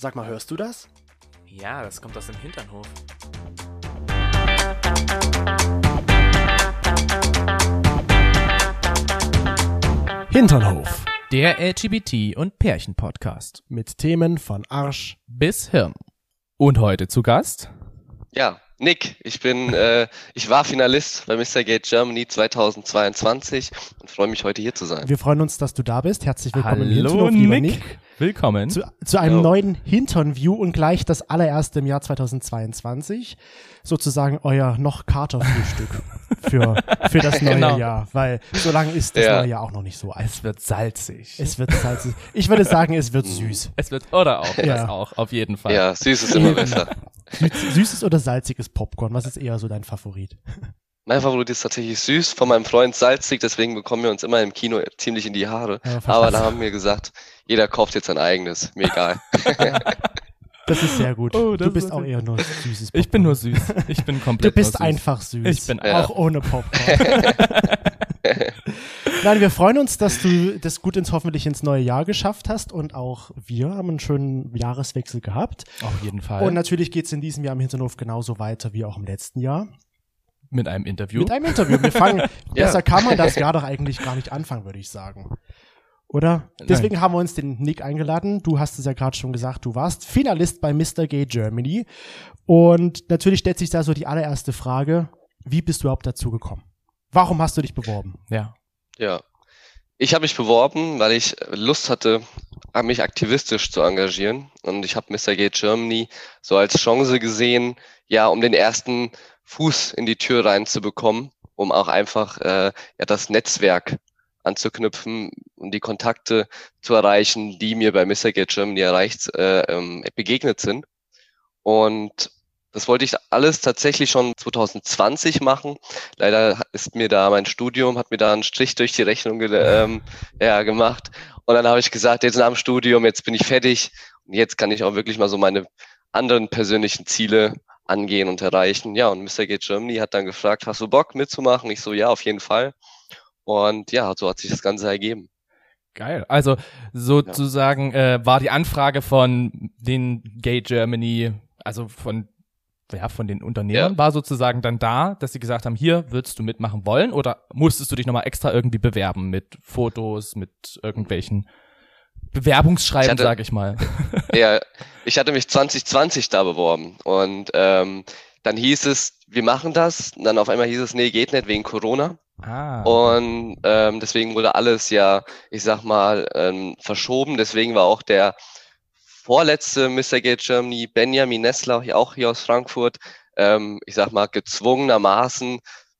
Sag mal, hörst du das? Ja, das kommt aus dem Hinternhof. Hinternhof. Der LGBT- und Pärchen-Podcast. Mit Themen von Arsch bis Hirn. Und heute zu Gast? Ja, Nick, ich bin, äh, ich war Finalist bei Mr. Gate Germany 2022 und freue mich heute hier zu sein. Wir freuen uns, dass du da bist. Herzlich willkommen Hallo, im Hinternhof, lieber Nick. Nick. Willkommen. Zu, zu einem Hallo. neuen Hinternview und gleich das allererste im Jahr 2022. Sozusagen euer noch Katerfrühstück für, für das neue Genau. Jahr. Weil so lange ist das Ja. neue Jahr auch noch nicht so alt. es wird salzig. Es wird salzig. Ich würde sagen, es wird süß. Es wird, oder auch, Ja. das auch, auf jeden Fall. Ja, süß ist immer besser. Süß, süßes oder salziges Popcorn? Was ist eher so dein Favorit? Mein Favorit ist tatsächlich süß, von meinem Freund salzig, deswegen bekommen wir uns immer im Kino ziemlich in die Haare. Ja. Aber da haben wir gesagt, jeder kauft jetzt sein eigenes, mir egal. Das ist sehr gut. Oh, du bist ist auch eher nur süßes Popcorn. Ich bin nur süß. Ich bin Du komplett bist nur süß. einfach süß. Ich bin Ja. auch ohne Popcorn. Nein, wir freuen uns, dass du das gut ins hoffentlich ins neue Jahr geschafft hast und auch wir haben einen schönen Jahreswechsel gehabt. Auf jeden Fall. Und natürlich geht es in diesem Jahr im Hinterhof genauso weiter wie auch im letzten Jahr. Mit einem Interview. Mit einem Interview. Wir fangen, Ja. besser kann man das Jahr doch eigentlich gar nicht anfangen, würde ich sagen. Oder? Deswegen haben wir uns den Nick eingeladen. Du hast es ja gerade schon gesagt, du warst Finalist bei Mr. Gay Germany. Und natürlich stellt sich da so die allererste Frage, wie bist du überhaupt dazu gekommen? Warum hast du dich beworben? ja. Ja. Ich habe mich beworben, weil ich Lust hatte, mich aktivistisch zu engagieren. Und ich habe Mr. Gate Germany so als Chance gesehen, ja, um den ersten Fuß in die Tür reinzubekommen, um auch einfach äh, ja, das Netzwerk anzuknüpfen und die Kontakte zu erreichen, die mir bei Mr. Gate Germany erreicht, äh, ähm, begegnet sind. Und das wollte ich alles tatsächlich schon 2020 machen. Leider ist mir da mein Studium, hat mir da einen Strich durch die Rechnung ähm, ja, gemacht. Und dann habe ich gesagt, jetzt nach dem Studium, jetzt bin ich fertig. Und jetzt kann ich auch wirklich mal so meine anderen persönlichen Ziele angehen und erreichen. Ja, und Mr. Gate Germany hat dann gefragt, hast du Bock mitzumachen? Ich so, ja, auf jeden Fall. Und ja, so hat sich das Ganze ergeben. Geil. Also sozusagen äh, war die Anfrage von den Gay Germany, also von ja, von den Unternehmern, Ja. war sozusagen dann da, dass sie gesagt haben, hier würdest du mitmachen wollen oder musstest du dich nochmal extra irgendwie bewerben mit Fotos, mit irgendwelchen Bewerbungsschreiben, Ich hatte- sag ich mal. Ja, ich hatte mich 2020 da beworben und ähm, dann hieß es, wir machen das. Und dann auf einmal hieß es, nee, geht nicht wegen Corona. Ah. Und ähm, deswegen wurde alles ja, ich sag mal, ähm, verschoben. Deswegen war auch der vorletzte Mr. Gate Germany, Benjamin Nessler, auch hier aus Frankfurt, ähm, ich sag mal, gezwungenermaßen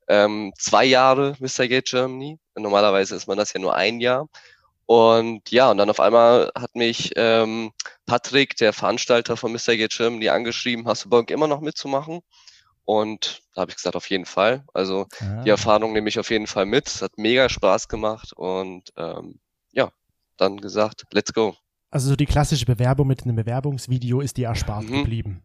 ähm, zwei Jahre Mr. Gate Germany. Normalerweise ist man das ja nur ein Jahr. Und ja, und dann auf einmal hat mich ähm, Patrick, der Veranstalter von Mr. Gate Germany, angeschrieben, hast du Bock immer noch mitzumachen? Und da habe ich gesagt, auf jeden Fall. Also ah. die Erfahrung nehme ich auf jeden Fall mit. Es hat mega Spaß gemacht und ähm, ja, dann gesagt, let's go. Also so die klassische Bewerbung mit einem Bewerbungsvideo ist dir erspart Mhm. geblieben.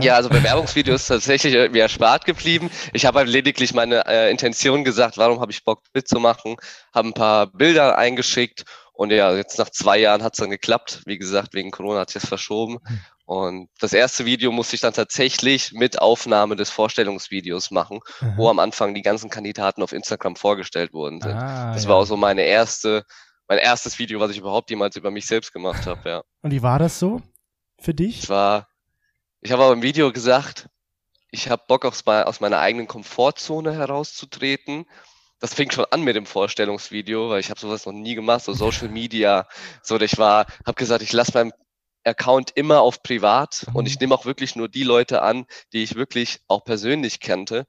Ja, also Bewerbungsvideo ist tatsächlich äh, mir erspart geblieben. Ich habe halt lediglich meine äh, Intention gesagt, warum habe ich Bock mitzumachen, habe ein paar Bilder eingeschickt und ja, jetzt nach zwei Jahren hat es dann geklappt. Wie gesagt, wegen Corona hat das verschoben. Hm. Und das erste Video musste ich dann tatsächlich mit Aufnahme des Vorstellungsvideos machen, Aha. wo am Anfang die ganzen Kandidaten auf Instagram vorgestellt worden sind. ah, Das ja. war auch so meine erste, mein erstes Video, was ich überhaupt jemals über mich selbst gemacht habe, ja. Und wie war das so für dich? Ich war, ich habe aber im Video gesagt, ich habe Bock aus, mei- aus meiner eigenen Komfortzone herauszutreten. Das fing schon an mit dem Vorstellungsvideo, weil ich habe sowas noch nie gemacht, so Social Media. So, ich war, habe gesagt, ich lasse meinen Account immer auf privat und ich nehme auch wirklich nur die Leute an, die ich wirklich auch persönlich kannte.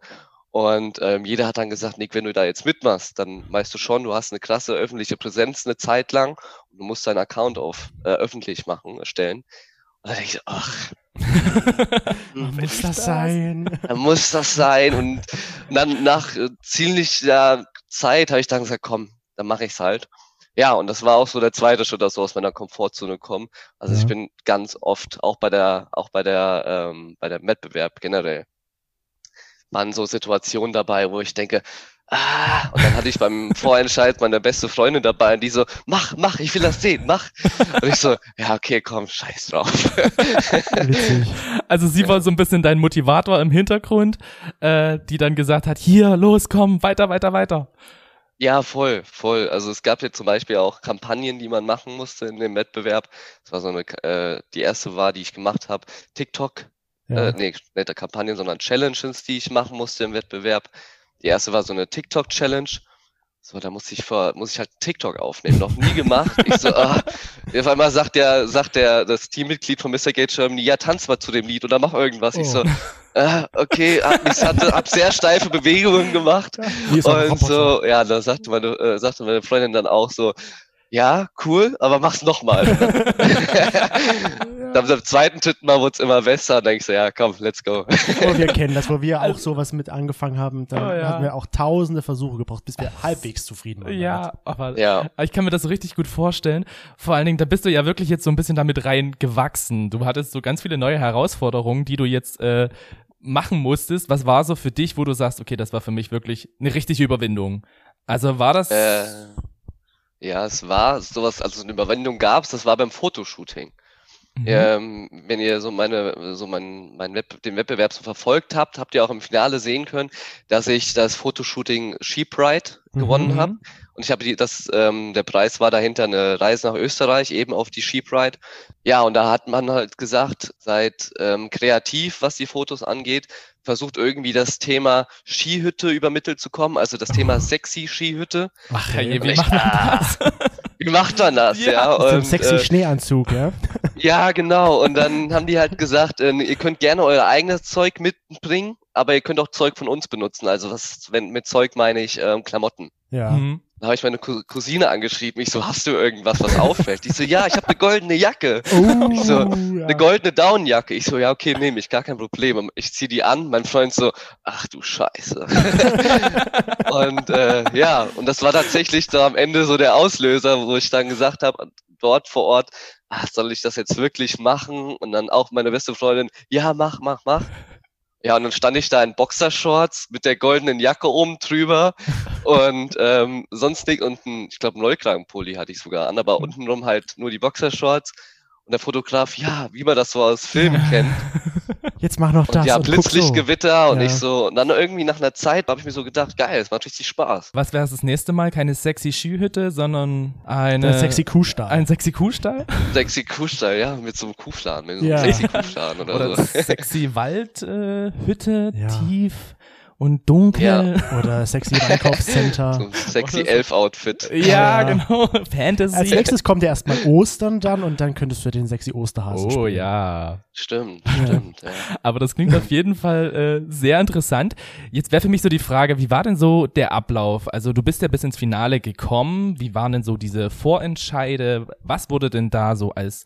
Und ähm, jeder hat dann gesagt, Nick, wenn du da jetzt mitmachst, dann weißt du schon, du hast eine krasse öffentliche Präsenz eine Zeit lang und du musst deinen Account auf äh, öffentlich machen, erstellen. Und dann denke ich, ach, Muss das sein? dann muss das sein. Und dann nach äh, ziemlicher Zeit habe ich dann gesagt, komm, dann mache ich's halt. Ja, und das war auch so der zweite Schritt, dass so aus meiner Komfortzone kommen. Also Ja. ich bin ganz oft, auch bei der, auch bei der, ähm, bei der Wettbewerb generell, waren so Situationen dabei, wo ich denke, ah, und dann hatte ich beim Vorentscheid meine beste Freundin dabei und die so, mach, mach, ich will das sehen, mach. Und ich so, ja, okay, komm, scheiß drauf. Also sie war so ein bisschen dein Motivator im Hintergrund, äh, die dann gesagt hat, hier, los, komm, weiter, weiter, weiter. Ja, voll, voll. Also es gab ja zum Beispiel auch Kampagnen, die man machen musste in dem Wettbewerb. Das war so eine, äh, die erste war, die ich gemacht habe, TikTok. Ja. Äh, nee, nicht Kampagnen, sondern Challenges, die ich machen musste im Wettbewerb. Die erste war so eine TikTok-Challenge. So, da muss ich vor, muss ich halt TikTok aufnehmen. Noch nie gemacht. Ich so, ah. Auf einmal sagt der, sagt der, das Teammitglied von Mr. Gate Germany, ja, tanz mal zu dem Lied oder mach irgendwas. Oh. Ich so, ah, okay, hab, ich hatte, hab sehr steife Bewegungen gemacht. Und so, ja, da sagte meine, äh, sagte meine Freundin dann auch so, ja, cool, aber mach's nochmal. Dann beim zweiten, dritten Mal wurde es immer besser. Dann denkst du, ja, komm, let's go. Oh, wir kennen das, wo wir auch sowas mit angefangen haben. Da oh, ja. hatten wir auch tausende Versuche gebraucht, bis wir halbwegs zufrieden waren. Ja, aber ja. ich kann mir das so richtig gut vorstellen. Vor allen Dingen, da bist du ja wirklich jetzt so ein bisschen damit rein gewachsen. Du hattest so ganz viele neue Herausforderungen, die du jetzt äh, machen musstest. Was war so für dich, wo du sagst, okay, das war für mich wirklich eine richtige Überwindung? Also war das... Äh ja, es war sowas, also eine Überwindung gab es, das war beim Fotoshooting. Mhm. Ähm, wenn ihr so meine, so mein, mein Web, den Wettbewerb so verfolgt habt, habt ihr auch im Finale sehen können, dass ich das Fotoshooting Sheep Ride mhm. gewonnen habe. Und ich habe die, das, ähm, der Preis war dahinter eine Reise nach Österreich, eben auf die Sheep Ride. Ja, und da hat man halt gesagt, seid ähm, kreativ, was die Fotos angeht, versucht irgendwie das Thema Skihütte übermittelt zu kommen, also das Thema sexy Skihütte. Ach, hey, wie macht man das? Wie macht man das, ja? ja? Und, so ein sexy äh, Schneeanzug, ja? Ja, genau. Und dann haben die halt gesagt, äh, ihr könnt gerne euer eigenes Zeug mitbringen, aber ihr könnt auch Zeug von uns benutzen. Also was, wenn mit Zeug meine ich ähm, Klamotten. Ja. Mhm. Da habe ich meine Cousine angeschrieben. Ich so, hast du irgendwas, was auffällt? Die so, ja, ich habe eine goldene Jacke. Oh, ich so, ja. eine goldene Downjacke. Ich so, ja, okay, nehme ich, gar kein Problem. Ich zieh die an. Mein Freund so, ach du Scheiße. und äh, ja, und das war tatsächlich so am Ende so der Auslöser, wo ich dann gesagt habe, dort vor Ort, ach, soll ich das jetzt wirklich machen? Und dann auch meine beste Freundin, ja, mach, mach, mach. Ja, und dann stand ich da in Boxershorts mit der goldenen Jacke oben drüber und ähm, sonst nicht und ein, ich glaube, Neukragenpulli hatte ich sogar an, aber untenrum halt nur die Boxershorts und der Fotograf, ja, wie man das so aus Filmen kennt. Jetzt mach noch das. Und ja, Blitzlichtgewitter so. und ja. ich so, und dann irgendwie nach einer Zeit habe ich mir so gedacht, geil, es macht richtig Spaß. Was wäre das nächste Mal? Keine sexy Skihütte, sondon eine. Ein sexy Kuhstall. Ein sexy Kuhstall? Sexy Kuhstall, ja, mit so einem Kuhfladen, mit so einem ja. sexy Kuhfladen oder, oder so. Sexy Waldhütte, äh, ja. tief und dunkel. Ja. Oder sexy Einkaufscenter. So ein sexy Elf-Outfit. Ja, ja, genau. Fantasy. Als nächstes kommt ja erstmal Ostern dann und dann könntest du den sexy Osterhasen Oh spielen. ja. Stimmt, stimmt. Ja. Aber das klingt auf jeden Fall äh, sehr interessant. Jetzt wäre für mich so die Frage, wie war denn so der Ablauf? Also du bist ja bis ins Finale gekommen. Wie waren denn so diese Vorentscheide? Was wurde denn da so als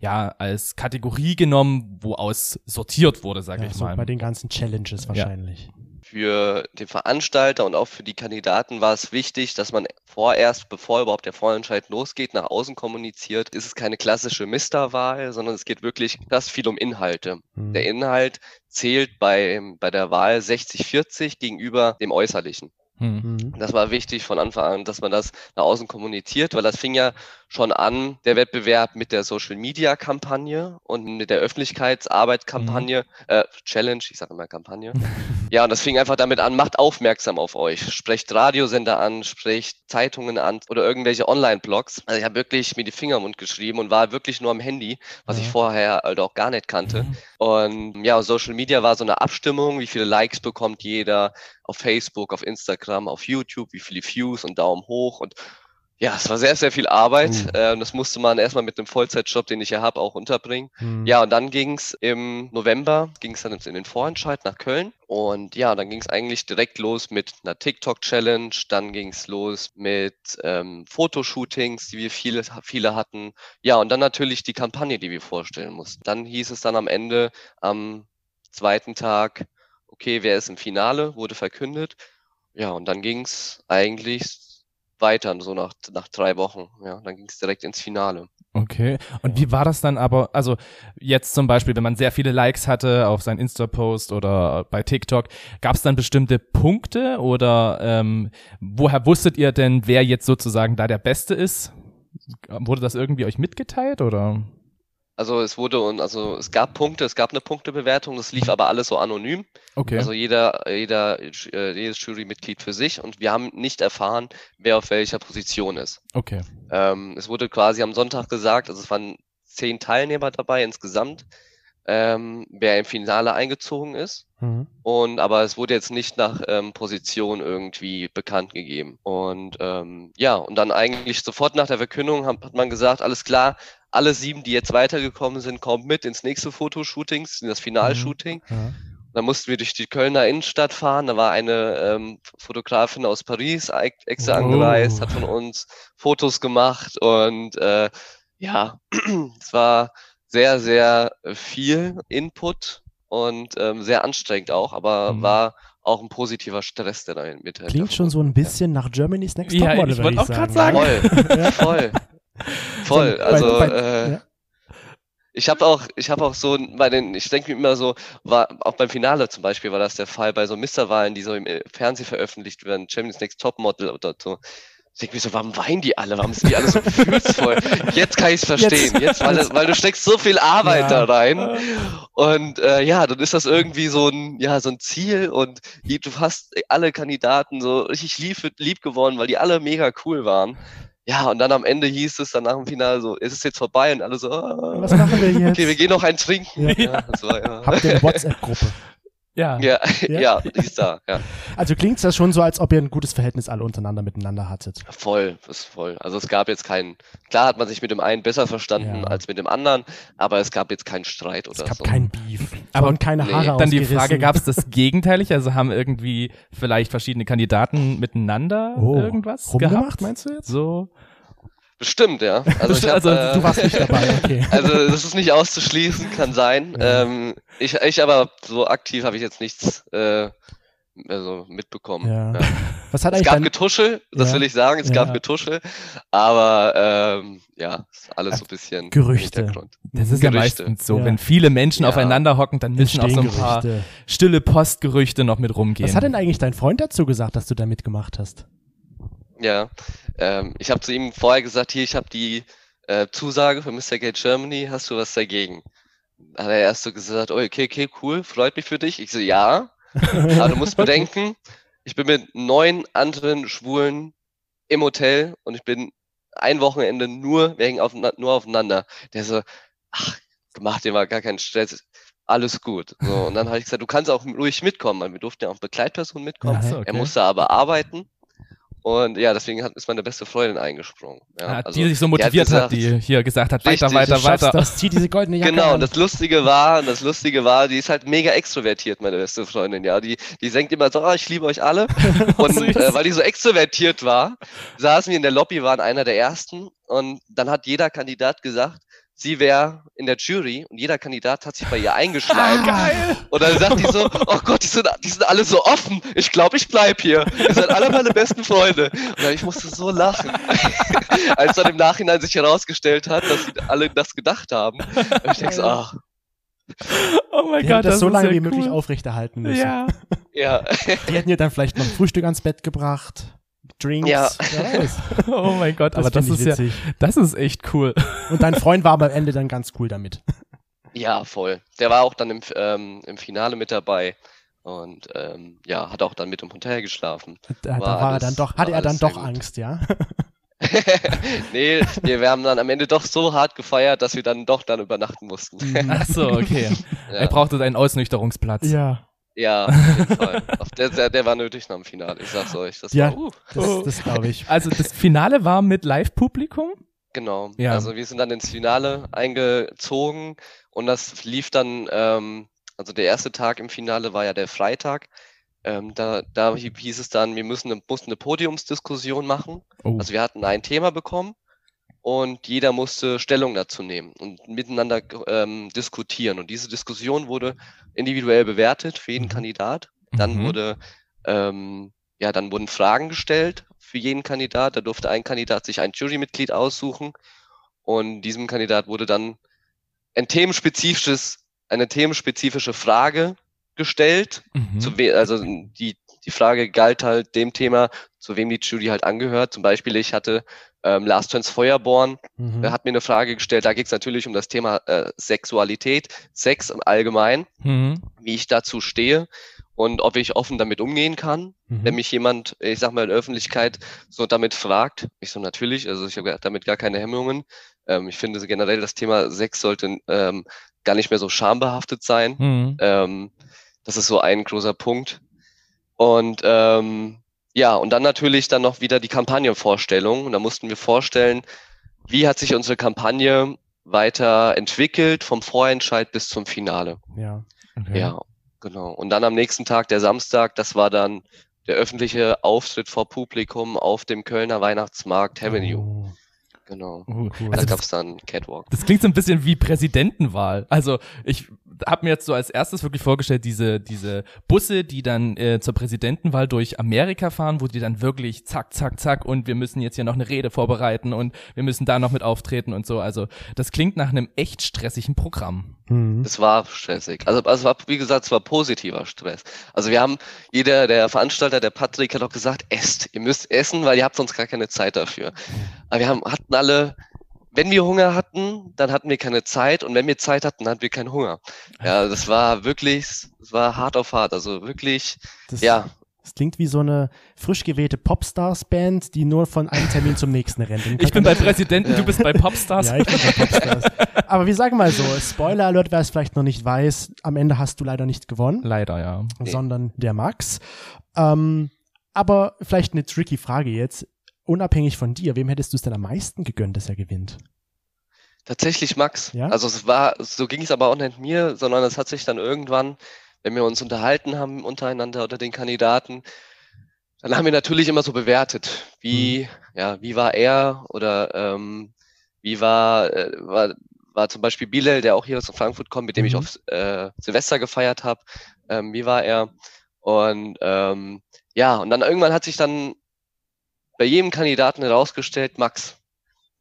ja, als Kategorie genommen, wo aus sortiert wurde, sag ja, ich so mal. Bei den ganzen Challenges wahrscheinlich. Ja für den Veranstalter und auch für die Kandidaten war es wichtig, dass man vorerst, bevor überhaupt der Vorentscheid losgeht, nach außen kommuniziert. Ist es keine klassische Misterwahl, sondern es geht wirklich das viel um Inhalte. Mhm. Der Inhalt zählt bei, bei der Wahl 60-40 gegenüber dem Äußerlichen. Mhm. Das war wichtig von Anfang an, dass man das nach außen kommuniziert, weil das fing ja schon an, der Wettbewerb mit der Social Media Kampagne und mit der Öffentlichkeitsarbeit Kampagne, mhm. äh, Challenge, ich sage immer Kampagne. ja, und das fing einfach damit an, macht aufmerksam auf euch. Sprecht Radiosender an, sprecht Zeitungen an oder irgendwelche Online-Blogs. Also ich habe wirklich mir die Finger im Mund geschrieben und war wirklich nur am Handy, was mhm. ich vorher halt auch gar nicht kannte. Mhm. Und ja, Social Media war so eine Abstimmung, wie viele Likes bekommt jeder auf Facebook, auf Instagram, auf YouTube, wie viele Views und Daumen hoch und ja, es war sehr, sehr viel Arbeit. Mhm. Ähm, das musste man erstmal mit dem Vollzeitjob, den ich ja habe, auch unterbringen. Mhm. Ja, und dann ging es im November, ging es dann in den Vorentscheid nach Köln. Und ja, dann ging es eigentlich direkt los mit einer TikTok-Challenge. Dann ging es los mit ähm, Fotoshootings, die wir viele, viele hatten. Ja, und dann natürlich die Kampagne, die wir vorstellen mussten. Dann hieß es dann am Ende, am zweiten Tag, okay, wer ist im Finale, wurde verkündet. Ja, und dann ging es eigentlich weiter, so nach, nach drei Wochen. Ja, dann ging es direkt ins Finale. Okay. Und wie war das dann aber, also jetzt zum Beispiel, wenn man sehr viele Likes hatte auf seinen Insta-Post oder bei TikTok, gab es dann bestimmte Punkte oder ähm, woher wusstet ihr denn, wer jetzt sozusagen da der Beste ist? Wurde das irgendwie euch mitgeteilt oder? Also es wurde und also es gab Punkte, es gab eine Punktebewertung, das lief aber alles so anonym. Okay. Also jeder, jeder, äh, jedes Jurymitglied für sich und wir haben nicht erfahren, wer auf welcher Position ist. Okay. Ähm, es wurde quasi am Sonntag gesagt, also es waren zehn Teilnehmer dabei insgesamt, ähm, wer im Finale eingezogen ist. Mhm. Und aber es wurde jetzt nicht nach ähm, Position irgendwie bekannt gegeben. Und ähm, ja, und dann eigentlich sofort nach der Verkündung hat, hat man gesagt, alles klar, alle sieben, die jetzt weitergekommen sind, kommen mit ins nächste Fotoshooting, in das Finalshooting. Ja. Dann mussten wir durch die Kölner Innenstadt fahren. Da war eine ähm, Fotografin aus Paris ex- extra Oh. angereist, hat von uns Fotos gemacht und äh, ja, es war sehr, sehr viel Input und ähm, sehr anstrengend auch, aber Mhm. war auch ein positiver Stress, der da mit Klingt schon so ein bisschen nach Germany's Next Ja, Topmodel, ich würde wollte ich auch sagen. sagen. Voll, voll, voll. So, Also äh, ja. ich habe auch, ich habe auch so bei den, ich denke mir immer so, war auch beim Finale zum Beispiel war das der Fall bei so Misterwahlen, die so im äh, Fernsehen veröffentlicht werden, Champions Next Topmodel oder so. Ich denke mir so, warum weinen die alle? Warum sind die alle so gefühlsvoll? Jetzt kann ich es verstehen. Jetzt, weil, weil du steckst so viel Arbeit Ja. da rein. Und äh, ja, dann ist das irgendwie so ein, ja, so ein Ziel und du hast alle Kandidaten so richtig lieb, lieb geworden, weil die alle mega cool waren. Ja, und dann am Ende hieß es dann nach dem Finale so, ist es jetzt vorbei? Und alle so, ah, Was machen wir jetzt? okay, wir gehen noch ein trinken. Ja. Ja, war, ja. Habt ihr eine WhatsApp-Gruppe? Ja. ja, Ja. ja, die ist da, ja. Also klingt das schon so, als ob ihr ein gutes Verhältnis alle untereinander miteinander hattet. Voll, das ist voll. Also es gab jetzt keinen, klar hat man sich mit dem einen besser verstanden Ja. als mit dem anderen, aber es gab jetzt keinen Streit Es oder gab so. kein Beef. Aber und keine nee. Haare Dann die. Frage, gab es das Gegenteilig? Also haben irgendwie vielleicht verschiedene Kandidaten miteinander oh, irgendwas rumgemacht, gehabt? meinst du jetzt? So. Bestimmt, ja. Also, ich hab, Also, äh, Du warst nicht dabei, okay. Also das ist nicht auszuschließen, kann sein. Ja. Ähm, ich, ich aber so aktiv habe ich jetzt nichts äh, also mitbekommen. Ja. Ja. Was hat Es gab dein, Getuschel, das Ja. will ich sagen, es Ja. gab Getuschel, aber ähm, ja, ist alles so ein bisschen Gerüchte. Hintergrund. Das ist ja Gerüchte. meistens so. Ja. Wenn viele Menschen Ja. aufeinander hocken, dann müssen auch so ein paar Gerüchte. stille Postgerüchte noch mit rumgehen. Was hat denn eigentlich dein Freund dazu gesagt, dass du da mitgemacht hast? Ja, ähm, ich habe zu ihm vorher gesagt, hier, ich habe die äh, Zusage für Mr. Gate Germany, hast du was dagegen? Hat er erst so gesagt, oh, okay, okay, cool, freut mich für dich. Ich so, ja, aber du musst bedenken, ich bin mit neun anderen Schwulen im Hotel und ich bin ein Wochenende nur wegen auf, nur aufeinander. Der so, ach, mach dir mal gar keinen Stress, alles gut. So, und dann habe ich gesagt, du kannst auch ruhig mitkommen, weil wir durften ja auch Begleitpersonen mitkommen. Ach so, Er okay. musste aber arbeiten. Und ja, deswegen hat, ist meine beste Freundin eingesprungen. Ja, Ja, also, die sich so die motiviert hat, gesagt- die hier gesagt hat, Richtig, weiter, weiter, weiter. das, zieh diese goldene Jacke Genau, und das Lustige war, das Lustige war, die ist halt mega extrovertiert, meine beste Freundin, ja. Die, die senkt immer so, ah, ich liebe euch alle. Und äh, weil die so extrovertiert war, saßen wir in der Lobby, waren einer der ersten. Und dann hat jeder Kandidat gesagt, sie wäre in der Jury und jeder Kandidat hat sich bei ihr eingeschleimt. Geil. Und dann sagt die so, oh Gott, die sind, die sind alle so offen. Ich glaube, ich bleib hier. Ihr seid alle meine besten Freunde. Und dann, ich musste so lachen. Als dann im Nachhinein sich herausgestellt hat, dass sie alle das gedacht haben. Und ich denke so, ach, Oh mein Gott, das, das so ist lange wie möglich cool. aufrechterhalten müssen. Ja. ja. Die hätten dir dann vielleicht noch Frühstück ans Bett gebracht, Drinks. Ja. Oh mein Gott, aber das ist ja, das ist echt cool. Und dein Freund war aber am Ende dann ganz cool damit. Ja, voll. Der war auch dann im, ähm, im Finale mit dabei. Und ähm, ja, hat auch dann mit im Hotel geschlafen. Da, da War war er alles- dann doch, war hatte er dann alles doch gut. Angst, ja? nee, wir, wir haben dann am Ende doch so hart gefeiert, dass wir dann doch dann übernachten mussten. Ach so, okay. Er ja. brauchte einen Ausnüchterungsplatz. Ja. Ja, auf jeden Fall. Auf der, der, der war nötig nach dem Finale, ich sag's euch. Das Ja. war, uh, Das, das glaube ich. Also das Finale war mit Live-Publikum? genau. Ja. Also wir sind dann ins Finale eingezogen und das lief dann, ähm, also der erste Tag im Finale war ja der Freitag. Ähm, da, da hieß es dann, wir müssen eine, mussten eine Podiumsdiskussion machen. Oh. Also wir hatten ein Thema bekommen und jeder musste Stellung dazu nehmen und miteinander ähm, diskutieren. Und diese Diskussion wurde individuell bewertet für jeden Mhm. Kandidat. Dann Mhm. wurde ähm, ja, dann wurden Fragen gestellt für jeden Kandidat. Da durfte ein Kandidat sich ein Jurymitglied aussuchen und diesem Kandidat wurde dann ein themenspezifisches, eine themenspezifische Frage gestellt. Mhm. Zu we also die, die Frage galt halt dem Thema, zu wem die Jury halt angehört. Zum Beispiel, ich hatte ähm, Last Chance Feuerborn, mhm. der hat mir eine Frage gestellt, da geht es natürlich um das Thema äh, Sexualität, Sex im Allgemeinen, mhm. wie ich dazu stehe und ob ich offen damit umgehen kann, mhm. wenn mich jemand, ich sag mal in der Öffentlichkeit, so damit fragt. Ich so natürlich, also ich habe damit gar keine Hemmungen. Ähm, ich finde generell das Thema Sex sollte ähm, gar nicht mehr so schambehaftet sein. Mhm. Ähm, das ist so ein großer Punkt. Und ähm, ja, und dann natürlich dann noch wieder die Kampagnenvorstellung. Und da mussten wir vorstellen, wie hat sich unsere Kampagne weiter entwickelt, vom Vorentscheid bis zum Finale. Ja. Okay. Ja, Genau. Und dann am nächsten Tag, der Samstag, das war dann der öffentliche Auftritt vor Publikum auf dem Kölner Weihnachtsmarkt Avenue. Oh. Genau. Oh, cool. Da also gab es dann Catwalk. Das klingt so ein bisschen wie Präsidentenwahl. Also ich habe mir jetzt so als erstes wirklich vorgestellt, diese, diese Busse, die dann äh, zur Präsidentenwahl durch Amerika fahren, wo die dann wirklich zack, zack, zack und wir müssen jetzt hier noch eine Rede vorbereiten und wir müssen da noch mit auftreten und so. Also das klingt nach einem echt stressigen Programm. Mhm. Es war stressig. Also, also war, wie gesagt, es war positiver Stress. Also wir haben, jeder, der Veranstalter, der Patrick hat auch gesagt, esst, ihr müsst essen, weil ihr habt sonst gar keine Zeit dafür. Aber wir haben, hatten alle wenn wir Hunger hatten, dann hatten wir keine Zeit und wenn wir Zeit hatten, hatten wir keinen Hunger. Ja, das war wirklich, es war hart auf hart, also wirklich, das, ja. Das klingt wie so eine frisch gewählte Popstars-Band, die nur von einem Termin zum nächsten rennt. Ich bin bei Präsidenten, ja. du bist bei Popstars. Ja, ich bin bei Popstars. Aber wir sagen mal so, Spoiler Alert, wer es vielleicht noch nicht weiß, am Ende hast du leider nicht gewonnen. Leider, ja. Sondern der Max. Ähm, aber vielleicht eine tricky Frage jetzt unabhängig von dir, wem hättest du es denn am meisten gegönnt, dass er gewinnt? Tatsächlich Max. Ja? Also es war, so ging es aber auch nicht mir, sondern es hat sich dann irgendwann, wenn wir uns unterhalten haben untereinander oder den Kandidaten, dann haben wir natürlich immer so bewertet, wie, mhm. ja, wie war er oder ähm, wie war, äh, war, war zum Beispiel Bilal, der auch hier aus Frankfurt kommt, mit dem mhm. ich auf äh, Silvester gefeiert habe, ähm, wie war er? Und ähm, ja, und dann irgendwann hat sich dann bei jedem Kandidaten herausgestellt, Max.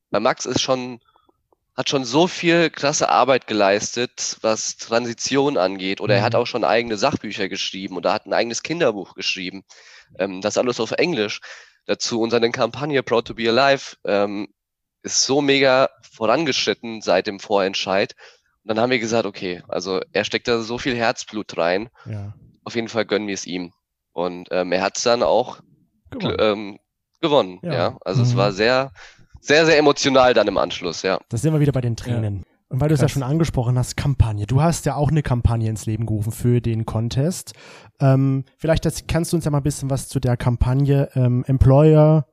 Weil Max ist schon, hat schon so viel krasse Arbeit geleistet, was Transition angeht. Oder er hat mhm. auch schon eigene Sachbücher geschrieben oder hat ein eigenes Kinderbuch geschrieben. Ähm, das alles auf Englisch. Dazu unsere Kampagne Proud to be Alive ähm, ist so mega vorangeschritten seit dem Vorentscheid. Und dann haben wir gesagt, okay, also er steckt da so viel Herzblut rein. Ja. Auf jeden Fall gönnen wir es ihm. Und ähm, er hat es dann auch ähm, gewonnen, ja. ja. Also mhm. es war sehr, sehr, sehr emotional dann im Anschluss, ja. Das sind wir wieder bei den Tränen. Ja. Und weil du es ja schon angesprochen hast, Kampagne. Du hast ja auch eine Kampagne ins Leben gerufen für den Contest. Ähm, vielleicht das, kannst du uns ja mal ein bisschen was zu der Kampagne ähm, Employer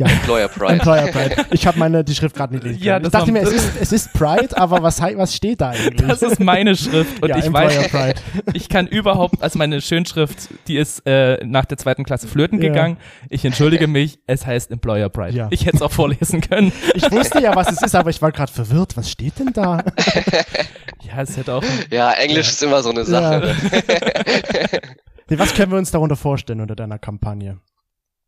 ja. Employer Pride. Employer Pride. Ich habe meine die Schrift gerade nicht lesen ja, Ich dachte mir, es ist, es ist Pride, aber was, was steht da eigentlich? Das ist meine Schrift und ja, ich Employer weiß, Pride. ich kann überhaupt, also meine Schönschrift, die ist äh, nach der zweiten Klasse flöten ja. gegangen. Ich entschuldige mich, es heißt Employer Pride. Ja. Ich hätte es auch vorlesen können. Ich wusste ja, was es ist, aber ich war gerade verwirrt. Was steht denn da? ja, es hätte auch. Ja, Englisch ist immer so eine Sache. was können wir uns darunter vorstellen unter deiner Kampagne?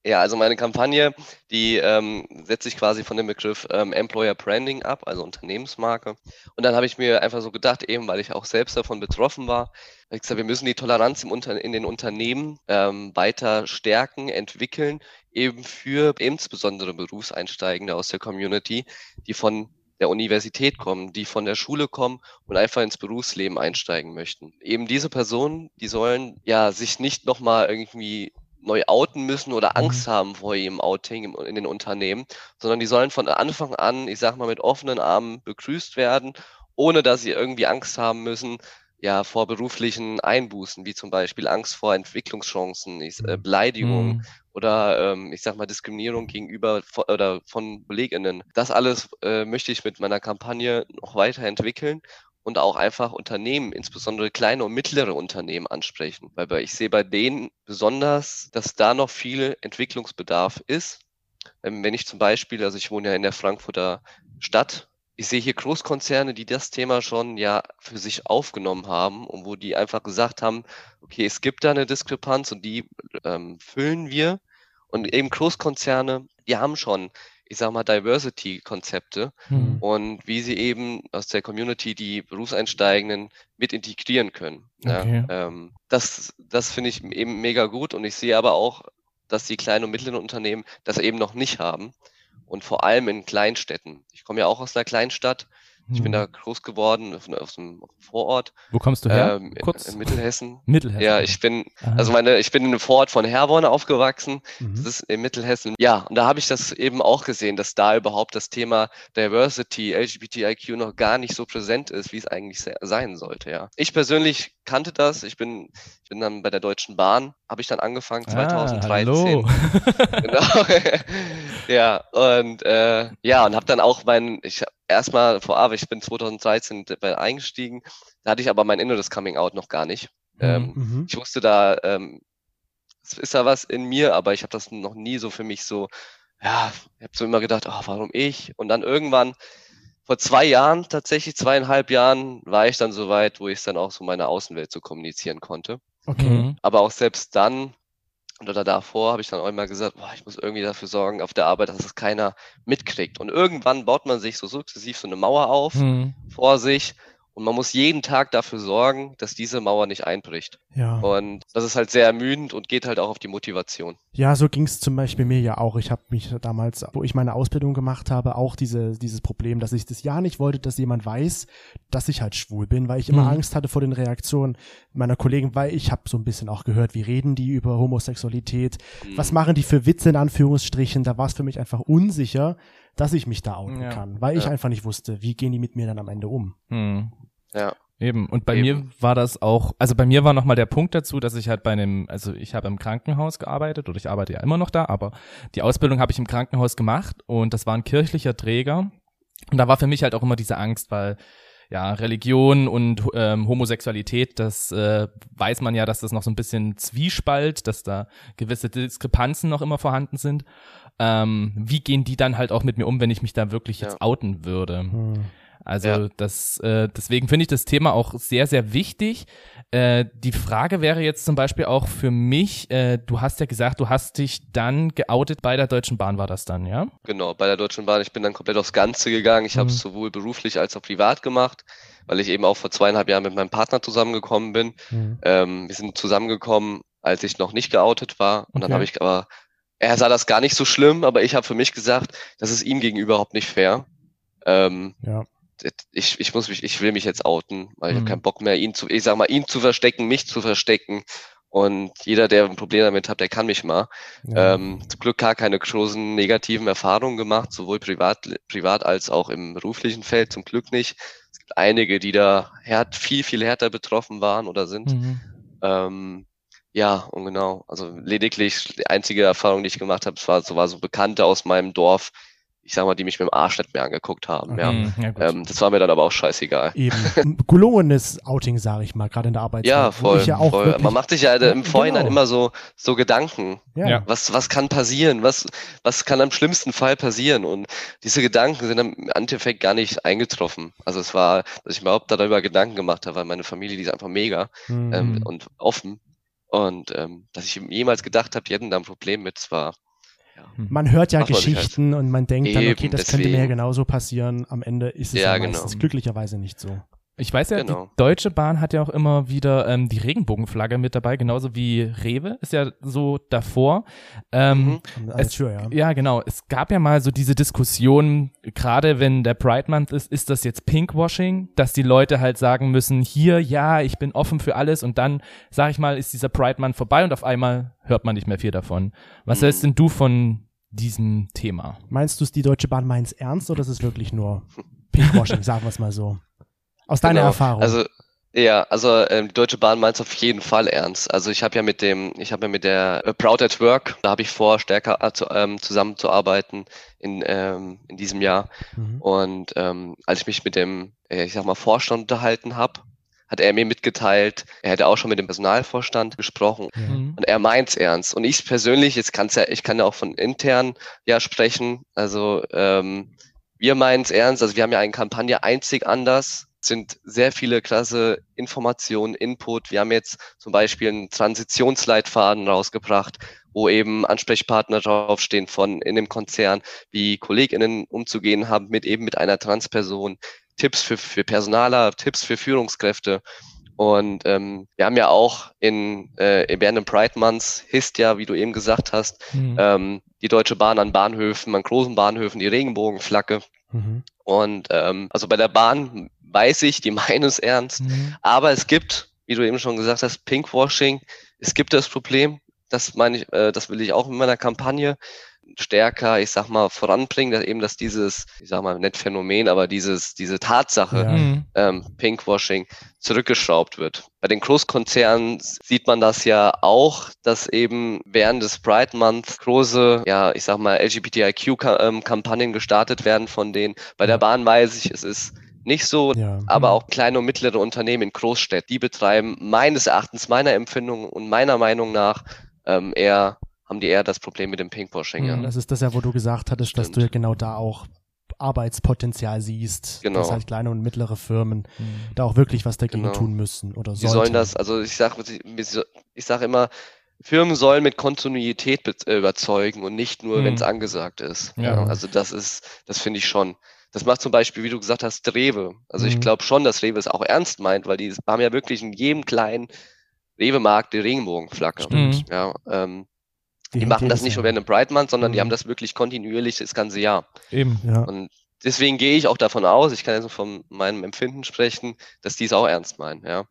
Ja, also meine Kampagne, die ähm, setzt sich quasi von dem Begriff ähm, Employer Branding ab, also Unternehmensmarke. Und dann habe ich mir einfach so gedacht, eben weil ich auch selbst davon betroffen war, ich gesagt, wir müssen die Toleranz im Unter in den Unternehmen ähm, weiter stärken, entwickeln, eben für insbesondere Berufseinsteigende aus der Community, die von der Universität kommen, die von der Schule kommen und einfach ins Berufsleben einsteigen möchten. Eben diese Personen, die sollen ja sich nicht nochmal irgendwie neu outen müssen oder mhm. Angst haben vor ihrem Outing in den Unternehmen, sondern die sollen von Anfang an, ich sag mal, mit offenen Armen begrüßt werden, ohne dass sie irgendwie Angst haben müssen, ja, vor beruflichen Einbußen, wie zum Beispiel Angst vor Entwicklungschancen, ich, äh, mhm. Beleidigung mhm. oder ähm, ich sag mal Diskriminierung gegenüber von, oder von BelegInnen. Das alles äh, möchte ich mit meiner Kampagne noch weiterentwickeln und auch einfach Unternehmen, insbesondere kleine und mittlere Unternehmen ansprechen. Weil ich sehe bei denen besonders, dass da noch viel Entwicklungsbedarf ist. Ähm, wenn ich zum Beispiel, also ich wohne ja in der Frankfurter Stadt, ich sehe hier Großkonzerne, die das Thema schon ja für sich aufgenommen haben und wo die einfach gesagt haben, okay, es gibt da eine Diskrepanz und die ähm, füllen wir Und eben Großkonzerne, die haben schon, ich sag mal, Diversity-Konzepte mhm. und wie sie eben aus der Community die Berufseinsteigenden mit integrieren können. Okay. Ja, ähm, das das finde ich eben mega gut und ich sehe aber auch, dass die kleinen und mittleren Unternehmen das eben noch nicht haben und vor allem in Kleinstädten. Ich komme ja auch aus einer Kleinstadt ich bin da hm. groß geworden, auf, auf einem Vorort. Wo kommst du her? Ähm, Kurz. In Mittelhessen. Mittelhessen. Ja, ich bin, Aha. also meine, ich bin in einem Vorort von Herborn aufgewachsen. Mhm. Das ist in Mittelhessen. Ja, und da habe ich das eben auch gesehen, dass da überhaupt das Thema Diversity, LGBTIQ noch gar nicht so präsent ist, wie es eigentlich sein sollte, ja. Ich persönlich kannte das. Ich bin, ich bin dann bei der Deutschen Bahn, habe ich dann angefangen, 2013. Ah, genau. ja, und äh, ja, und habe dann auch mein, ich erstmal vorab, ich bin 2013 eingestiegen, da hatte ich aber mein inneres Coming Out noch gar nicht. Mhm. Ähm, mhm. Ich wusste da, ähm, es ist da was in mir, aber ich habe das noch nie so für mich so, ja, ich habe so immer gedacht, oh, warum ich? Und dann irgendwann vor zwei Jahren, tatsächlich zweieinhalb Jahren, war ich dann so weit, wo ich dann auch so meine Außenwelt so kommunizieren konnte. Okay. Mhm. Aber auch selbst dann oder davor habe ich dann auch immer gesagt, boah, ich muss irgendwie dafür sorgen auf der Arbeit, dass es keiner mitkriegt. Und irgendwann baut man sich so sukzessiv so eine Mauer auf mhm. vor sich und man muss jeden Tag dafür sorgen, dass diese Mauer nicht einbricht. Ja. Und das ist halt sehr ermüdend und geht halt auch auf die Motivation. Ja, so ging es zum Beispiel mir ja auch. Ich habe mich damals, wo ich meine Ausbildung gemacht habe, auch diese, dieses Problem, dass ich das ja nicht wollte, dass jemand weiß, dass ich halt schwul bin, weil ich immer mhm. Angst hatte vor den Reaktionen meiner Kollegen, weil ich habe so ein bisschen auch gehört, wie reden die über Homosexualität, mhm. was machen die für Witze in Anführungsstrichen. Da war es für mich einfach unsicher, dass ich mich da outen ja. kann, weil ich einfach nicht wusste, wie gehen die mit mir dann am Ende um. Mhm. Ja. Eben. Und bei Eben. mir war das auch, also bei mir war nochmal der Punkt dazu, dass ich halt bei einem, also ich habe im Krankenhaus gearbeitet oder ich arbeite ja immer noch da, aber die Ausbildung habe ich im Krankenhaus gemacht und das war ein kirchlicher Träger. Und da war für mich halt auch immer diese Angst, weil ja, Religion und ähm, Homosexualität, das äh, weiß man ja, dass das noch so ein bisschen Zwiespalt, dass da gewisse Diskrepanzen noch immer vorhanden sind. Ähm, wie gehen die dann halt auch mit mir um, wenn ich mich da wirklich jetzt outen würde? Hm. Also ja. das, äh, deswegen finde ich das Thema auch sehr, sehr wichtig. Äh, die Frage wäre jetzt zum Beispiel auch für mich, äh, du hast ja gesagt, du hast dich dann geoutet bei der Deutschen Bahn, war das dann, ja? Genau, bei der Deutschen Bahn. Ich bin dann komplett aufs Ganze gegangen. Ich mhm. habe es sowohl beruflich als auch privat gemacht, weil ich eben auch vor zweieinhalb Jahren mit meinem Partner zusammengekommen bin. Mhm. Ähm, wir sind zusammengekommen, als ich noch nicht geoutet war. Und okay. dann habe ich aber, er sah das gar nicht so schlimm, aber ich habe für mich gesagt, das ist ihm gegenüber überhaupt nicht fair. Ähm, ja ich, ich muss mich, ich will mich jetzt outen, weil mhm. ich habe keinen Bock mehr, ihn zu, ich sag mal, ihn zu verstecken, mich zu verstecken. Und jeder, der ein Problem damit hat, der kann mich mal. Ja. Ähm, zum Glück gar keine großen negativen Erfahrungen gemacht, sowohl privat, privat als auch im beruflichen Feld, zum Glück nicht. Es gibt einige, die da härt, viel, viel härter betroffen waren oder sind. Mhm. Ähm, ja, und genau. Also lediglich die einzige Erfahrung, die ich gemacht habe, war so, war so Bekannte aus meinem Dorf, ich sag mal, die mich mit dem Arsch nicht mehr angeguckt haben. Ja. Mhm, ja ähm, das war mir dann aber auch scheißegal. Eben. Gelungenes Outing, sage ich mal, gerade in der Arbeit. Ja, voll. Ja voll. Man macht sich ja im Vorhinein genau. immer so, so Gedanken. Ja. Was, was kann passieren? Was, was kann am schlimmsten Fall passieren? Und diese Gedanken sind im Endeffekt gar nicht eingetroffen. Also es war, dass ich mir überhaupt darüber Gedanken gemacht habe, weil meine Familie, die ist einfach mega mhm. ähm, und offen. Und ähm, dass ich jemals gedacht habe, die hätten da ein Problem mit, zwar hm. Man hört ja Geschichten und man denkt Eben, dann, okay, das deswegen. könnte mir ja genauso passieren. Am Ende ist es ja, ja meistens genau. glücklicherweise nicht so. Ich weiß ja, genau. die Deutsche Bahn hat ja auch immer wieder ähm, die Regenbogenflagge mit dabei, genauso wie Rewe ist ja so davor. Ähm, mhm. es, sure, ja. ja, genau. Es gab ja mal so diese Diskussion, gerade wenn der Pride Month ist, ist das jetzt Pinkwashing, dass die Leute halt sagen müssen, hier, ja, ich bin offen für alles und dann, sag ich mal, ist dieser Pride Month vorbei und auf einmal hört man nicht mehr viel davon. Was mhm. hältst denn du von diesem Thema? Meinst du, die Deutsche Bahn meint es ernst oder ist es wirklich nur Pinkwashing, sagen wir es mal so? Aus deiner genau. Erfahrung. Also ja, also ähm, die Deutsche Bahn meint es auf jeden Fall ernst. Also ich habe ja mit dem, ich habe ja mit der äh, Proud at Work, da habe ich vor, stärker äh, zu, ähm, zusammenzuarbeiten in, ähm, in diesem Jahr. Mhm. Und ähm, als ich mich mit dem, äh, ich sag mal, Vorstand unterhalten habe, hat er mir mitgeteilt, er hätte auch schon mit dem Personalvorstand gesprochen mhm. und er meint's ernst. Und ich persönlich, jetzt kann's ja, ich kann ja auch von intern ja sprechen. Also ähm, wir meinen es ernst. Also wir haben ja eine Kampagne einzig anders sind sehr viele klasse Informationen, Input. Wir haben jetzt zum Beispiel einen Transitionsleitfaden rausgebracht, wo eben Ansprechpartner draufstehen von in dem Konzern, wie KollegInnen umzugehen haben mit eben mit einer Transperson, Tipps für, für Personaler, Tipps für Führungskräfte. Und ähm, wir haben ja auch in, äh, während dem Pride Months hisst ja, wie du eben gesagt hast, mhm. ähm, die Deutsche Bahn an Bahnhöfen, an großen Bahnhöfen, die Regenbogenflagge. Mhm. Und ähm, also bei der Bahn weiß ich, die meinen es ernst. Mhm. Aber es gibt, wie du eben schon gesagt hast, Pinkwashing. Es gibt das Problem, das meine ich, äh, das will ich auch in meiner Kampagne stärker, ich sag mal, voranbringen, dass eben, dass dieses, ich sag mal, nicht Phänomen, aber dieses, diese Tatsache, ja. Mhm. ähm, Pinkwashing, zurückgeschraubt wird. Bei den Großkonzernen sieht man das ja auch, dass eben während des Pride Month große, ja, ich sag mal, LGBTIQ-Kampagnen ähm, gestartet werden von denen. Bei der Bahn weiß ich, es ist nicht so, ja. aber auch kleine und mittlere Unternehmen in Großstädten, die betreiben meines Erachtens, meiner Empfindung und meiner Meinung nach ähm, eher haben die eher das Problem mit dem Pinkwashing. Ja. Mhm. Das ist das ja, wo du gesagt hattest, Stimmt. dass du ja genau da auch Arbeitspotenzial siehst, genau. dass halt kleine und mittlere Firmen mhm. da auch wirklich was dagegen genau. tun müssen oder sollen. Die sollen das, also ich sage ich sag immer, Firmen sollen mit Kontinuität äh, überzeugen und nicht nur, mhm. wenn es angesagt ist. Ja. also das ist, das finde ich schon. Das macht zum Beispiel, wie du gesagt hast, Rewe. Also mhm. ich glaube schon, dass Rewe es auch ernst meint, weil die haben ja wirklich in jedem kleinen Rewe-Markt die Regenbogenflagge. Mhm. Ja, ähm, die, die machen das nicht nur während dem Pride Month, sondern mhm. die haben das wirklich kontinuierlich das ganze Jahr. Eben, ja. Und deswegen gehe ich auch davon aus, ich kann jetzt von meinem Empfinden sprechen, dass die es auch ernst meinen, ja.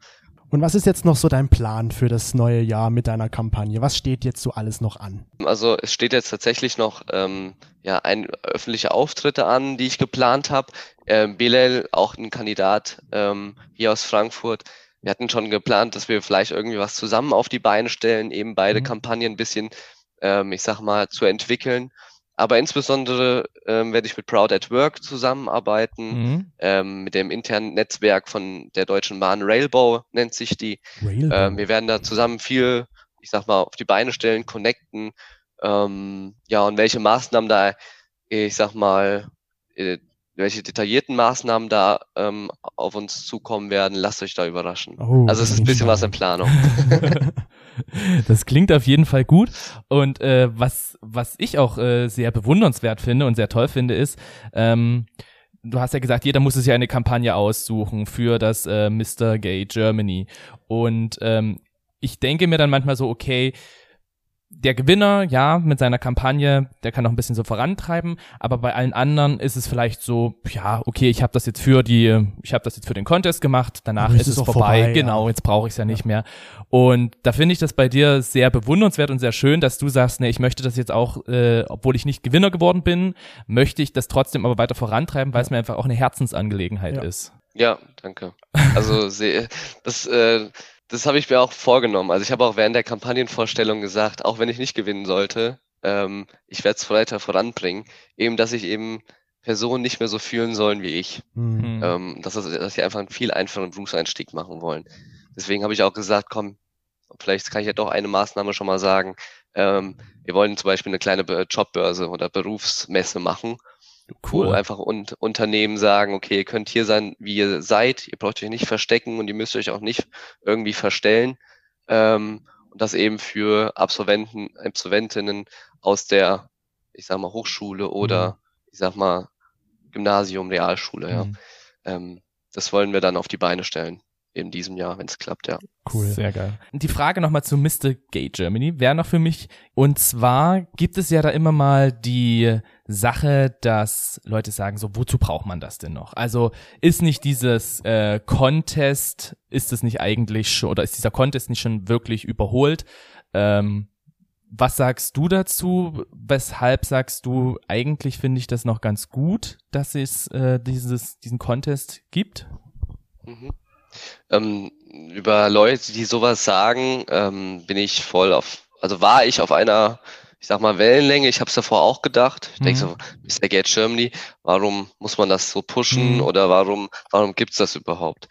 Und was ist jetzt noch so dein Plan für das neue Jahr mit deiner Kampagne? Was steht jetzt so alles noch an? Also es steht jetzt tatsächlich noch ähm, ja ein öffentliche Auftritte an, die ich geplant habe. Ähm, Bilal, auch ein Kandidat ähm, hier aus Frankfurt, wir hatten schon geplant, dass wir vielleicht irgendwie was zusammen auf die Beine stellen, eben beide mhm. Kampagnen ein bisschen ähm, ich sag mal, zu entwickeln. Aber insbesondere ähm, werde ich mit Proud at Work zusammenarbeiten, mhm. ähm, mit dem internen Netzwerk von der Deutschen Bahn Railbow nennt sich die. Ähm, wir werden da zusammen viel, ich sag mal, auf die Beine stellen, connecten. Ähm, ja, und welche Maßnahmen da, ich sag mal, äh, welche detaillierten Maßnahmen da ähm, auf uns zukommen werden, lasst euch da überraschen. Oh, also es ist ein bisschen was in Planung. Das klingt auf jeden Fall gut. Und äh, was, was ich auch äh, sehr bewundernswert finde und sehr toll finde, ist, ähm, du hast ja gesagt, jeder muss sich ja eine Kampagne aussuchen für das äh, Mr. Gay Germany. Und ähm, ich denke mir dann manchmal so, okay, der Gewinner, ja, mit seiner Kampagne, der kann noch ein bisschen so vorantreiben, aber bei allen anderen ist es vielleicht so, ja, okay, ich habe das jetzt für die, ich habe das jetzt für den Contest gemacht, danach ist, ist, es vorbei, vorbei genau, ja. jetzt brauche ich es ja nicht ja. mehr. Und da finde ich das bei dir sehr bewundernswert und sehr schön, dass du sagst, ne, ich möchte das jetzt auch, äh, obwohl ich nicht Gewinner geworden bin, möchte ich das trotzdem aber weiter vorantreiben, weil es mir einfach auch eine Herzensangelegenheit ja. ist. Ja, danke. Also das äh, das habe ich mir auch vorgenommen. Also ich habe auch während der Kampagnenvorstellung gesagt, auch wenn ich nicht gewinnen sollte, ähm, ich werde es weiter voranbringen, eben, dass ich eben Personen nicht mehr so fühlen sollen wie ich. Mhm. Ähm, dass, dass sie einfach einen viel einfacheren Berufseinstieg machen wollen. Deswegen habe ich auch gesagt, komm, vielleicht kann ich ja doch eine Maßnahme schon mal sagen. Ähm, wir wollen zum Beispiel eine kleine Jobbörse oder Berufsmesse machen Cool. Wo einfach un Unternehmen sagen, okay, ihr könnt hier sein, wie ihr seid, ihr braucht euch nicht verstecken und ihr müsst euch auch nicht irgendwie verstellen. Ähm, und das eben für Absolventen, Absolventinnen aus der, ich sag mal, Hochschule oder mhm. ich sag mal, Gymnasium, Realschule, ja. Mhm. Ähm, das wollen wir dann auf die Beine stellen in diesem Jahr, wenn es klappt, ja. Cool. Sehr geil. Die Frage nochmal zu Mr. Gay Germany wäre noch für mich. Und zwar gibt es ja da immer mal die Sache, dass Leute sagen, so, wozu braucht man das denn noch? Also ist nicht dieses äh, Contest, ist es nicht eigentlich schon, oder ist dieser Contest nicht schon wirklich überholt? Ähm, was sagst du dazu? Weshalb sagst du, eigentlich finde ich das noch ganz gut, dass es äh, dieses, diesen Contest gibt? Mhm. Ähm, über Leute, die sowas sagen, ähm, bin ich voll auf, also war ich auf einer, ich sag mal, Wellenlänge. Ich habe es davor auch gedacht. Ich mhm. denke so, Mr. Gate Germany, warum muss man das so pushen mhm. oder warum, warum gibt's das überhaupt?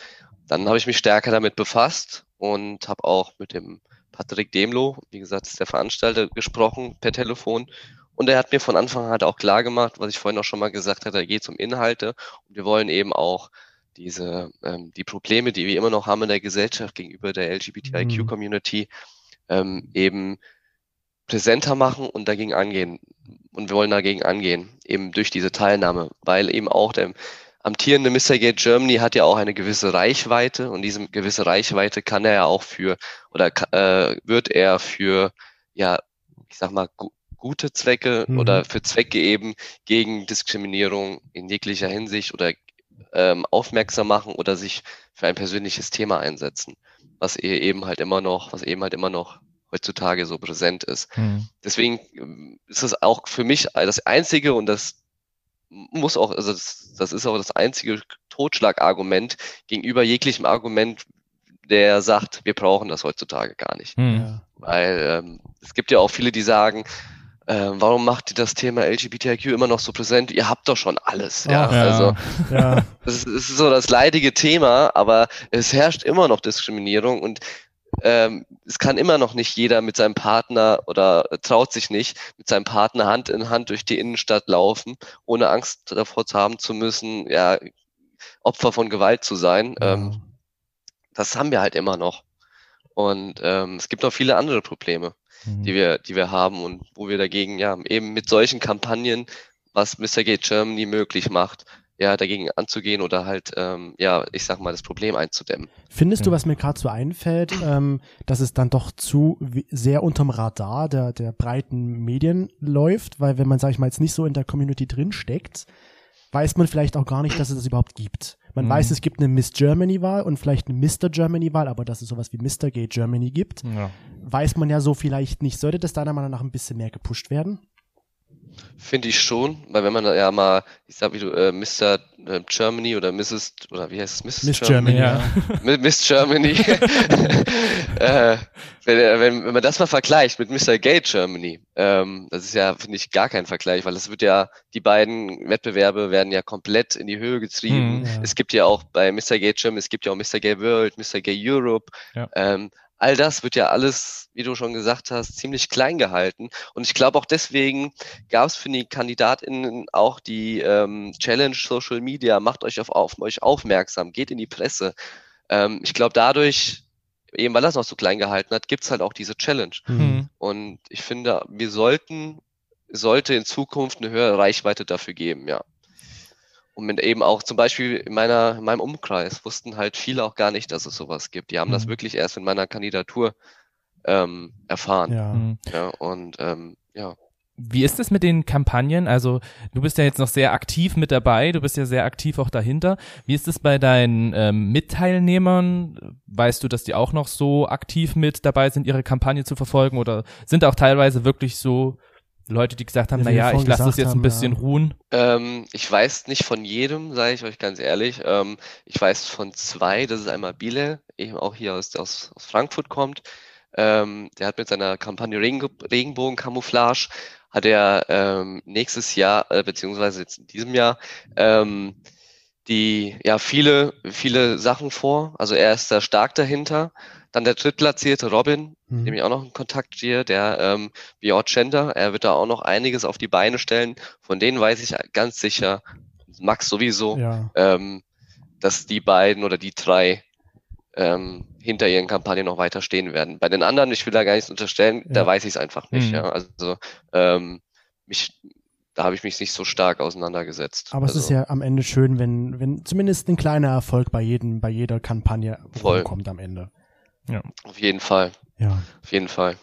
Dann habe ich mich stärker damit befasst und habe auch mit dem Patrick Demlo, wie gesagt, ist der Veranstalter, gesprochen per Telefon. Und er hat mir von Anfang an halt auch klar gemacht, was ich vorhin auch schon mal gesagt hatte, da geht es um Inhalte. Und wir wollen eben auch diese, ähm, die Probleme, die wir immer noch haben in der Gesellschaft gegenüber der LGBTIQ-Community, ähm, eben präsenter machen und dagegen angehen. Und wir wollen dagegen angehen, eben durch diese Teilnahme, weil eben auch der amtierende Mr. Gate Germany hat ja auch eine gewisse Reichweite und diese gewisse Reichweite kann er ja auch für oder äh, wird er für ja, ich sag mal, gu gute Zwecke mhm. oder für Zwecke eben gegen Diskriminierung in jeglicher Hinsicht oder ähm, aufmerksam machen oder sich für ein persönliches Thema einsetzen, was eben halt immer noch, was eben halt immer noch heutzutage so präsent ist. Mhm. Deswegen ähm, ist es auch für mich das einzige und das muss auch, also das, das ist auch das einzige Totschlagargument gegenüber jeglichem Argument, der sagt, wir brauchen das heutzutage gar nicht. Mhm. Weil ähm, es gibt ja auch viele, die sagen, äh, warum macht ihr das Thema LGBTIQ immer noch so präsent? Ihr habt doch schon alles. Ja, ja. also ja. Das, ist, so das leidige Thema, aber es herrscht immer noch Diskriminierung und ähm, es kann immer noch nicht jeder mit seinem Partner oder traut sich nicht mit seinem Partner Hand in Hand durch die Innenstadt laufen, ohne Angst davor zu haben zu müssen, ja, Opfer von Gewalt zu sein. Ja. Ähm, das haben wir halt immer noch. Und ähm, es gibt auch viele andere Probleme, mhm. die wir, die wir haben und wo wir dagegen ja eben mit solchen Kampagnen, was Mr. Gate Germany möglich macht, ja, dagegen anzugehen oder halt, ähm, ja, ich sag mal, das Problem einzudämmen. Findest du, was mir gerade so einfällt, ähm, dass es dann doch zu sehr unterm Radar der, der breiten Medien läuft? Weil wenn man, sag ich mal, jetzt nicht so in der Community drin steckt, weiß man vielleicht auch gar nicht, dass es das überhaupt gibt. Man mhm. weiß, es gibt eine Miss Germany-Wahl und vielleicht eine Mr. Germany-Wahl, aber dass es sowas wie Mr. Gay Germany gibt, ja. weiß man ja so vielleicht nicht. Sollte das deiner Meinung nach ein bisschen mehr gepusht werden? Finde ich schon, weil wenn man ja mal, ich sag wie du, äh, Mr. Äh, Germany oder Mrs. oder wie heißt es, Mrs. Miss Germany, Germany ja. Miss Germany. äh, wenn, wenn, wenn man das mal vergleicht mit Mr. Gay Germany, ähm, das ist ja, finde ich, gar kein Vergleich, weil es wird ja, die beiden Wettbewerbe werden ja komplett in die Höhe getrieben. Hm, ja. Es gibt ja auch bei Mr. Gay Germany, es gibt ja auch Mr. Gay World, Mr. Gay Europe. Ja. Ähm, all das wird ja alles, wie du schon gesagt hast, ziemlich klein gehalten. Und ich glaube auch deswegen gab es für die KandidatInnen auch die ähm, Challenge Social Media, macht euch auf, auf euch aufmerksam, geht in die Presse. Ähm, ich glaube dadurch, eben weil das noch so klein gehalten hat, gibt's halt auch diese Challenge. Mhm. Und ich finde, wir sollten, sollte in Zukunft eine höhere Reichweite dafür geben, ja. Und mit eben auch zum Beispiel in, meiner, in meinem Umkreis wussten halt viele auch gar nicht, dass es sowas gibt. Die haben mhm. das wirklich erst in meiner Kandidatur ähm, erfahren. Ja. Mhm. ja und ähm, ja. Wie ist es mit den Kampagnen? Also du bist ja jetzt noch sehr aktiv mit dabei, du bist ja sehr aktiv auch dahinter. Wie ist es bei deinen ähm, Mitteilnehmern? Weißt du, dass die auch noch so aktiv mit dabei sind, ihre Kampagne zu verfolgen oder sind auch teilweise wirklich so Leute, die gesagt haben, ja, naja, ich lasse das jetzt ein bisschen ja. ruhen? Ähm, ich weiß nicht von jedem, sage ich euch ganz ehrlich. Ähm, ich weiß von zwei, das ist einmal Biele, eben auch hier aus, aus, aus Frankfurt kommt. Ähm, der hat mit seiner Kampagne Regen Regenbogen-Camouflage, hat er ähm, nächstes Jahr, äh, beziehungsweise jetzt in diesem Jahr, ähm, die ja viele, viele Sachen vor. Also er ist da stark dahinter. Dann der drittplatzierte Robin, mhm. dem ich auch noch einen Kontakt stehe, der ähm, Björn Gender, er wird da auch noch einiges auf die Beine stellen. Von denen weiß ich ganz sicher, Max sowieso, ja. ähm, dass die beiden oder die drei ähm, hinter ihren Kampagnen noch weiter stehen werden. Bei den anderen, ich will da gar nichts unterstellen, ja. da weiß ich es einfach nicht. Mhm. Ja. Also ähm, mich, da habe ich mich nicht so stark auseinandergesetzt. Aber also, es ist ja am Ende schön, wenn, wenn zumindest ein kleiner Erfolg bei jedem, bei jeder Kampagne kommt am Ende. Ja. Auf jeden Fall. Ja. Auf jeden Fall.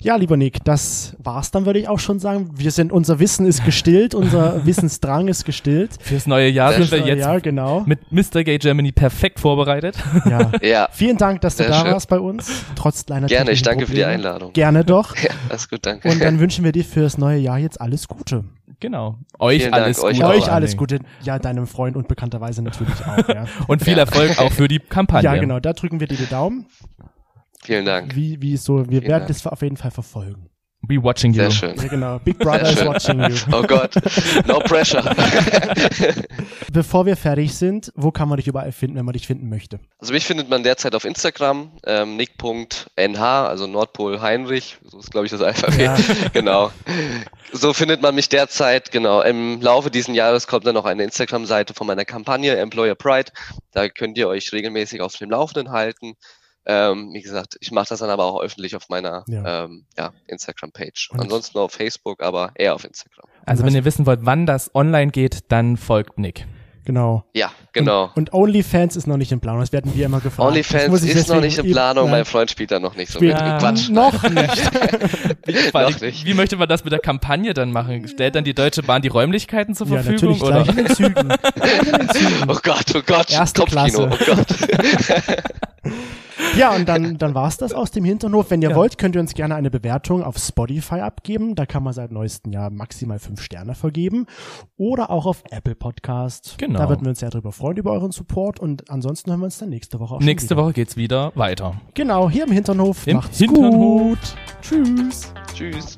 Ja, lieber Nick, das war's dann, würde ich auch schon sagen. Wir sind, unser Wissen ist gestillt, unser Wissensdrang ist gestillt. Fürs neue Jahr sind wir jetzt ja, genau. mit Mr. Gay Germany perfekt vorbereitet. Ja. ja. Vielen Dank, dass du da schön. warst bei uns, trotz deiner Gerne, ich danke Probleme. für die Einladung. Gerne doch. Ja, alles gut, danke. Und dann wünschen wir dir fürs neue Jahr jetzt alles Gute. Genau. Euch Vielen alles Dank, Gute. Euch, euch alles Gute. Ja, deinem Freund und bekannterweise natürlich auch. Ja. und viel Erfolg auch für die Kampagne. Ja, genau. Da drücken wir dir die Daumen. Vielen Dank. Wie, wie so, wir Vielen werden Dank. das auf jeden Fall verfolgen. We watching you. Sehr schön. Ja, genau. Big Brother is watching you. Oh Gott, no pressure. Bevor wir fertig sind, wo kann man dich überall finden, wenn man dich finden möchte? Also mich findet man derzeit auf Instagram, ähm, nick.nh, also Nordpol Heinrich, so ist glaube ich das Alphabet. Ja. genau. So findet man mich derzeit, genau. Im Laufe dieses Jahres kommt dann noch eine Instagram-Seite von meiner Kampagne Employer Pride. Da könnt ihr euch regelmäßig auf dem Laufenden halten. Ähm, wie gesagt, ich mache das dann aber auch öffentlich auf meiner Ja. Ähm, ja, Instagram-Page. Und- Ansonsten auf Facebook, aber eher auf Instagram. Also wenn ihr wissen wollt, wann das online geht, dann folgt Nick. Genau. Ja, genau. Und, und OnlyFans ist noch nicht in Planung. Das werden wir immer gefragt. OnlyFans muss ich ist noch nicht in Planung, Nein, mein Freund spielt da noch nicht so spielt mit. Ja. Quatsch. Noch nicht. Allem, Noch nicht. Wie möchte man das mit der Kampagne dann machen? Stellt dann die Deutsche Bahn die Räumlichkeiten zur ja, Verfügung? natürlich Oder? gleich in den in den Zügen. Oh Gott, oh Gott, Erste Kopfkino, Klasse. oh Gott. Ja, und dann, dann es das aus dem Hinterhof. Wenn ihr ja. wollt, könnt ihr uns gerne eine Bewertung auf Spotify abgeben. Da kann man seit neuestem Jahr maximal fünf Sterne vergeben. Oder auch auf Apple Podcast. Genau. Da würden wir uns sehr darüber freuen, über euren Support. Und ansonsten hören wir uns dann nächste Woche auf. Nächste wieder. Woche geht's wieder weiter. Genau, hier im Hinterhof. Im Macht's Hinternhof. gut. Tschüss. Tschüss.